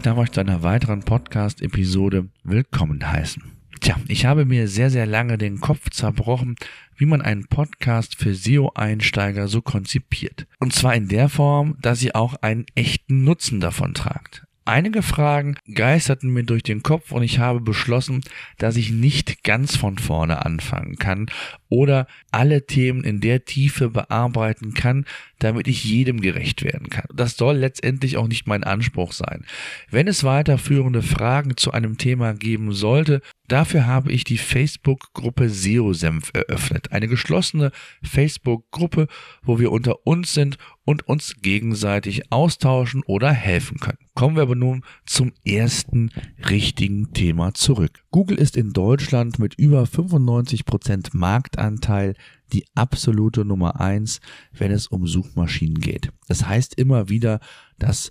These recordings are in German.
Ich darf euch zu einer weiteren Podcast-Episode willkommen heißen. Tja, ich habe mir sehr, sehr lange den Kopf zerbrochen, wie man einen Podcast für SEO-Einsteiger so konzipiert. Und zwar in der Form, dass ihr auch einen echten Nutzen davon tragt. Einige Fragen geisterten mir durch den Kopf und ich habe beschlossen, dass ich nicht ganz von vorne anfangen kann oder alle Themen in der Tiefe bearbeiten kann, damit ich jedem gerecht werden kann. Das soll letztendlich auch nicht mein Anspruch sein. Wenn es weiterführende Fragen zu einem Thema geben sollte, dafür habe ich die Facebook-Gruppe SEO-Senf eröffnet. Eine geschlossene Facebook-Gruppe, wo wir unter uns sind und uns gegenseitig austauschen oder helfen können. Kommen wir aber nun zum ersten richtigen Thema zurück. Google ist in Deutschland mit über 95% Marktanteil die absolute Nummer eins, wenn es um Suchmaschinen geht. Das heißt immer wieder, dass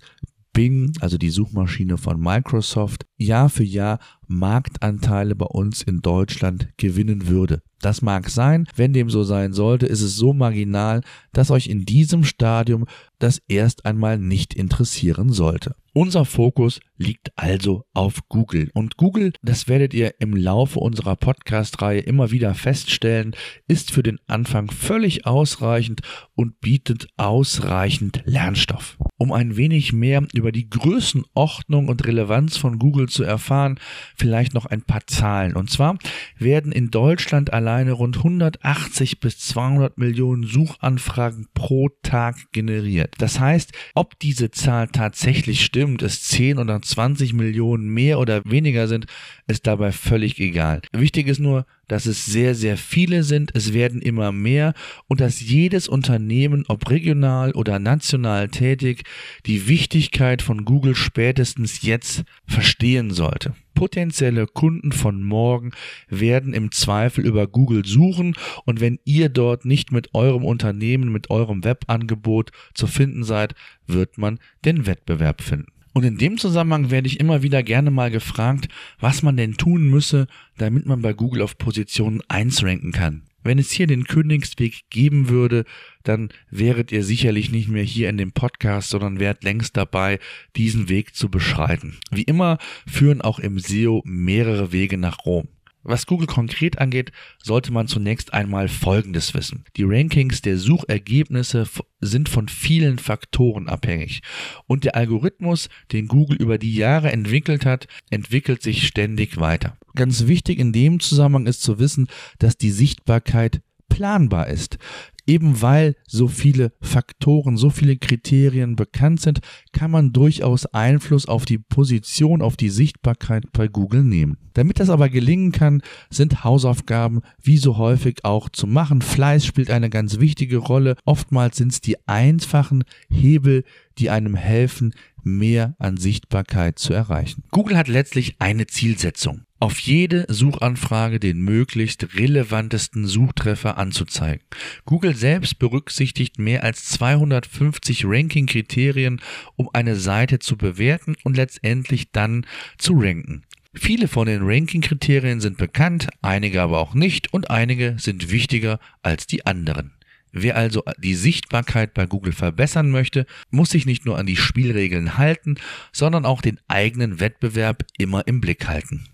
Bing, also die Suchmaschine von Microsoft, Jahr für Jahr Marktanteile bei uns in Deutschland gewinnen würde. Das mag sein, wenn dem so sein sollte, ist es so marginal, dass euch in diesem Stadium das erst einmal nicht interessieren sollte. Unser Fokus liegt also auf Google. Und Google, das werdet ihr im Laufe unserer Podcast-Reihe immer wieder feststellen, ist für den Anfang völlig ausreichend und bietet ausreichend Lernstoff. Um ein wenig mehr über die Größenordnung und Relevanz von Google zu erfahren, vielleicht noch ein paar Zahlen. Und zwar werden in Deutschland alleine rund 180 bis 200 Millionen Suchanfragen pro Tag generiert. Das heißt, ob diese Zahl tatsächlich stimmt, es 10 oder 20 Millionen mehr oder weniger sind, ist dabei völlig egal. Wichtig ist nur, dass es sehr, sehr viele sind, es werden immer mehr und dass jedes Unternehmen, ob regional oder national tätig, die Wichtigkeit von Google spätestens jetzt verstehen sollte. Potenzielle Kunden von morgen werden im Zweifel über Google suchen und wenn ihr dort nicht mit eurem Unternehmen, mit eurem Webangebot zu finden seid, wird man den Wettbewerb finden. Und in dem Zusammenhang werde ich immer wieder gerne mal gefragt, was man denn tun müsse, damit man bei Google auf Position 1 ranken kann. Wenn es hier den Königsweg geben würde, dann wäret ihr sicherlich nicht mehr hier in dem Podcast, sondern wärt längst dabei, diesen Weg zu beschreiten. Wie immer führen auch im SEO mehrere Wege nach Rom. Was Google konkret angeht, sollte man zunächst einmal Folgendes wissen. Die Rankings der Suchergebnisse sind von vielen Faktoren abhängig. Und der Algorithmus, den Google über die Jahre entwickelt hat, entwickelt sich ständig weiter. Ganz wichtig in dem Zusammenhang ist zu wissen, dass die Sichtbarkeit planbar ist. Eben weil so viele Faktoren, so viele Kriterien bekannt sind, kann man durchaus Einfluss auf die Position, auf die Sichtbarkeit bei Google nehmen. Damit das aber gelingen kann, sind Hausaufgaben wie so häufig auch zu machen. Fleiß spielt eine ganz wichtige Rolle. Oftmals sind es die einfachen Hebel, die einem helfen, mehr an Sichtbarkeit zu erreichen. Google hat letztlich eine Zielsetzung auf jede Suchanfrage den möglichst relevantesten Suchtreffer anzuzeigen. Google selbst berücksichtigt mehr als 250 Ranking-Kriterien, um eine Seite zu bewerten und letztendlich dann zu ranken. Viele von den Ranking-Kriterien sind bekannt, einige aber auch nicht und einige sind wichtiger als die anderen. Wer also die Sichtbarkeit bei Google verbessern möchte, muss sich nicht nur an die Spielregeln halten, sondern auch den eigenen Wettbewerb immer im Blick halten.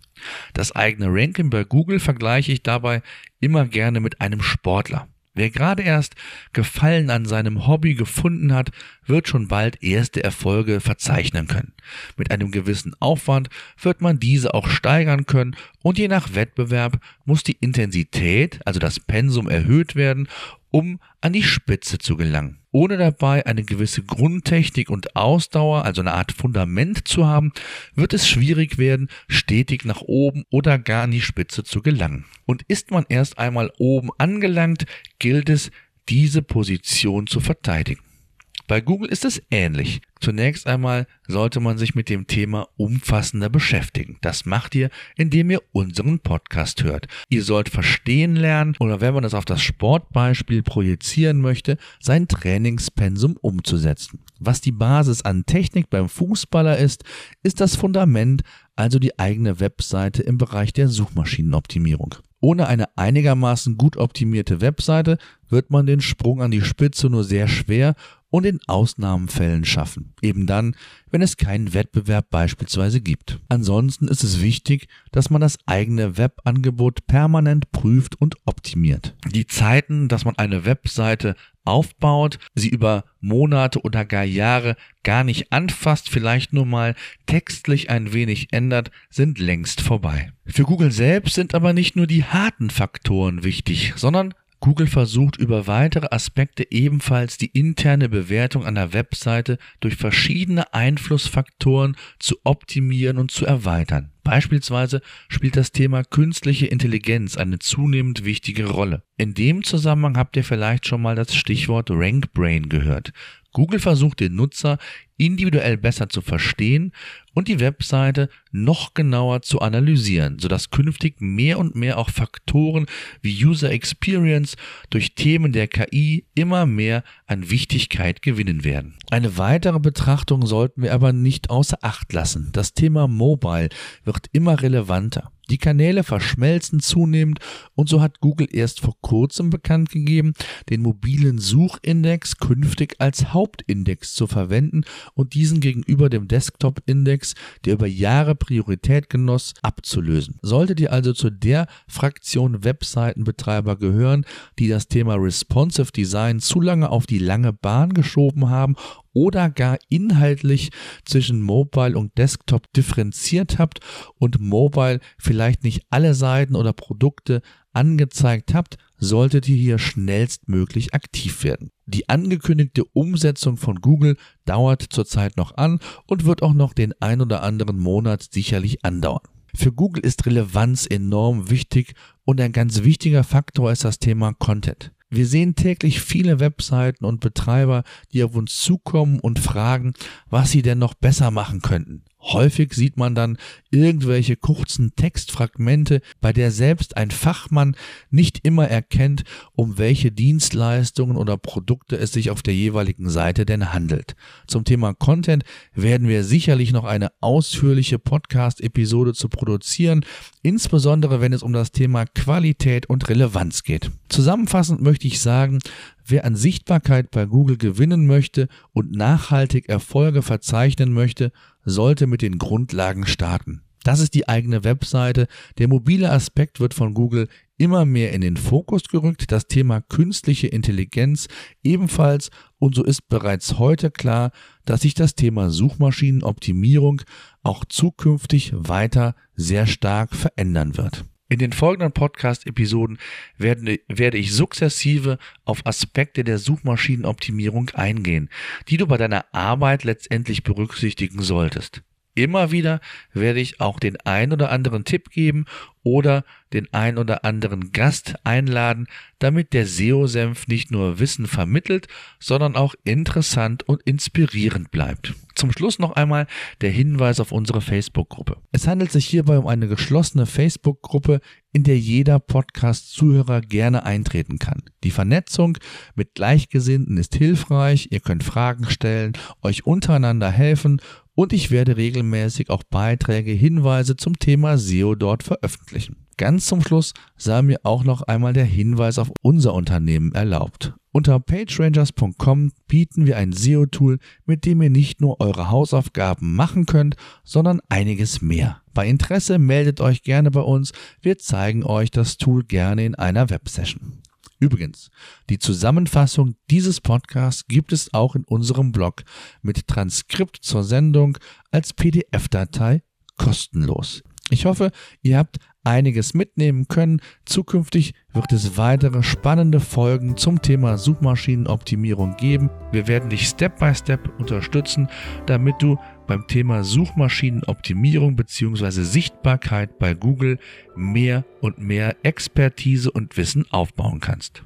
Das eigene Ranking bei Google vergleiche ich dabei immer gerne mit einem Sportler. Wer gerade erst Gefallen an seinem Hobby gefunden hat, wird schon bald erste Erfolge verzeichnen können. Mit einem gewissen Aufwand wird man diese auch steigern können und je nach Wettbewerb muss die Intensität, also das Pensum erhöht werden, um an die Spitze zu gelangen. Ohne dabei eine gewisse Grundtechnik und Ausdauer, also eine Art Fundament zu haben, wird es schwierig werden, stetig nach oben oder gar an die Spitze zu gelangen. Und ist man erst einmal oben angelangt, gilt es, diese Position zu verteidigen. Bei Google ist es ähnlich. Zunächst einmal sollte man sich mit dem Thema umfassender beschäftigen. Das macht ihr, indem ihr unseren Podcast hört. Ihr sollt verstehen lernen oder wenn man das auf das Sportbeispiel projizieren möchte, sein Trainingspensum umzusetzen. Was die Basis an Technik beim Fußballer ist, ist das Fundament, also die eigene Webseite im Bereich der Suchmaschinenoptimierung. Ohne eine einigermaßen gut optimierte Webseite wird man den Sprung an die Spitze nur sehr schwer und in Ausnahmenfällen schaffen. Eben dann, wenn es keinen Wettbewerb beispielsweise gibt. Ansonsten ist es wichtig, dass man das eigene Webangebot permanent prüft und optimiert. Die Zeiten, dass man eine Webseite aufbaut, sie über Monate oder gar Jahre gar nicht anfasst, vielleicht nur mal textlich ein wenig ändert, sind längst vorbei. Für Google selbst sind aber nicht nur die harten Faktoren wichtig, sondern Google versucht über weitere Aspekte ebenfalls die interne Bewertung einer Webseite durch verschiedene Einflussfaktoren zu optimieren und zu erweitern. Beispielsweise spielt das Thema künstliche Intelligenz eine zunehmend wichtige Rolle. In dem Zusammenhang habt ihr vielleicht schon mal das Stichwort RankBrain gehört. Google versucht den Nutzer individuell besser zu verstehen und die Webseite noch genauer zu analysieren, sodass künftig mehr und mehr auch Faktoren wie User Experience durch Themen der KI immer mehr an Wichtigkeit gewinnen werden. Eine weitere Betrachtung sollten wir aber nicht außer Acht lassen. Das Thema Mobile wird immer relevanter. Die Kanäle verschmelzen zunehmend und so hat Google erst vor kurzem bekannt gegeben, den mobilen Suchindex künftig als Hauptindex zu verwenden und diesen gegenüber dem Desktop-Index, der über Jahre Priorität genoss, abzulösen. Solltet ihr also zu der Fraktion Webseitenbetreiber gehören, die das Thema Responsive Design zu lange auf die lange Bahn geschoben haben oder gar inhaltlich zwischen Mobile und Desktop differenziert habt und Mobile vielleicht nicht alle Seiten oder Produkte angezeigt habt, solltet ihr hier schnellstmöglich aktiv werden. Die angekündigte Umsetzung von Google dauert zurzeit noch an und wird auch noch den ein oder anderen Monat sicherlich andauern. Für Google ist Relevanz enorm wichtig und ein ganz wichtiger Faktor ist das Thema Content. Wir sehen täglich viele Webseiten und Betreiber, die auf uns zukommen und fragen, was sie denn noch besser machen könnten. Häufig sieht man dann irgendwelche kurzen Textfragmente, bei der selbst ein Fachmann nicht immer erkennt, um welche Dienstleistungen oder Produkte es sich auf der jeweiligen Seite denn handelt. Zum Thema Content werden wir sicherlich noch eine ausführliche Podcast-Episode zu produzieren, insbesondere wenn es um das Thema Qualität und Relevanz geht. Zusammenfassend möchte ich sagen, Wer an Sichtbarkeit bei Google gewinnen möchte und nachhaltig Erfolge verzeichnen möchte, sollte mit den Grundlagen starten. Das ist die eigene Webseite. Der mobile Aspekt wird von Google immer mehr in den Fokus gerückt, das Thema künstliche Intelligenz ebenfalls und so ist bereits heute klar, dass sich das Thema Suchmaschinenoptimierung auch zukünftig weiter sehr stark verändern wird. In den folgenden Podcast-Episoden werde, ich sukzessive auf Aspekte der Suchmaschinenoptimierung eingehen, die du bei deiner Arbeit letztendlich berücksichtigen solltest. Immer wieder werde ich auch den ein oder anderen Tipp geben oder den ein oder anderen Gast einladen, damit der SEO-Senf nicht nur Wissen vermittelt, sondern auch interessant und inspirierend bleibt. Zum Schluss noch einmal der Hinweis auf unsere Facebook-Gruppe. Es handelt sich hierbei um eine geschlossene Facebook-Gruppe, in der jeder Podcast-Zuhörer gerne eintreten kann. Die Vernetzung mit Gleichgesinnten ist hilfreich, ihr könnt Fragen stellen, euch untereinander helfen und ich werde regelmäßig auch Beiträge, Hinweise zum Thema SEO dort veröffentlichen. Ganz zum Schluss sei mir auch noch einmal der Hinweis auf unser Unternehmen erlaubt. Unter pagerangers.com bieten wir ein SEO-Tool, mit dem ihr nicht nur eure Hausaufgaben machen könnt, sondern einiges mehr. Bei Interesse meldet euch gerne bei uns, wir zeigen euch das Tool gerne in einer Websession. Übrigens, die Zusammenfassung dieses Podcasts gibt es auch in unserem Blog mit Transkript zur Sendung als PDF-Datei kostenlos. Ich hoffe, ihr habt einiges mitnehmen können. Zukünftig wird es weitere spannende Folgen zum Thema Suchmaschinenoptimierung geben. Wir werden dich Step by Step unterstützen, damit du beim Thema Suchmaschinenoptimierung bzw. Sichtbarkeit bei Google mehr und mehr Expertise und Wissen aufbauen kannst.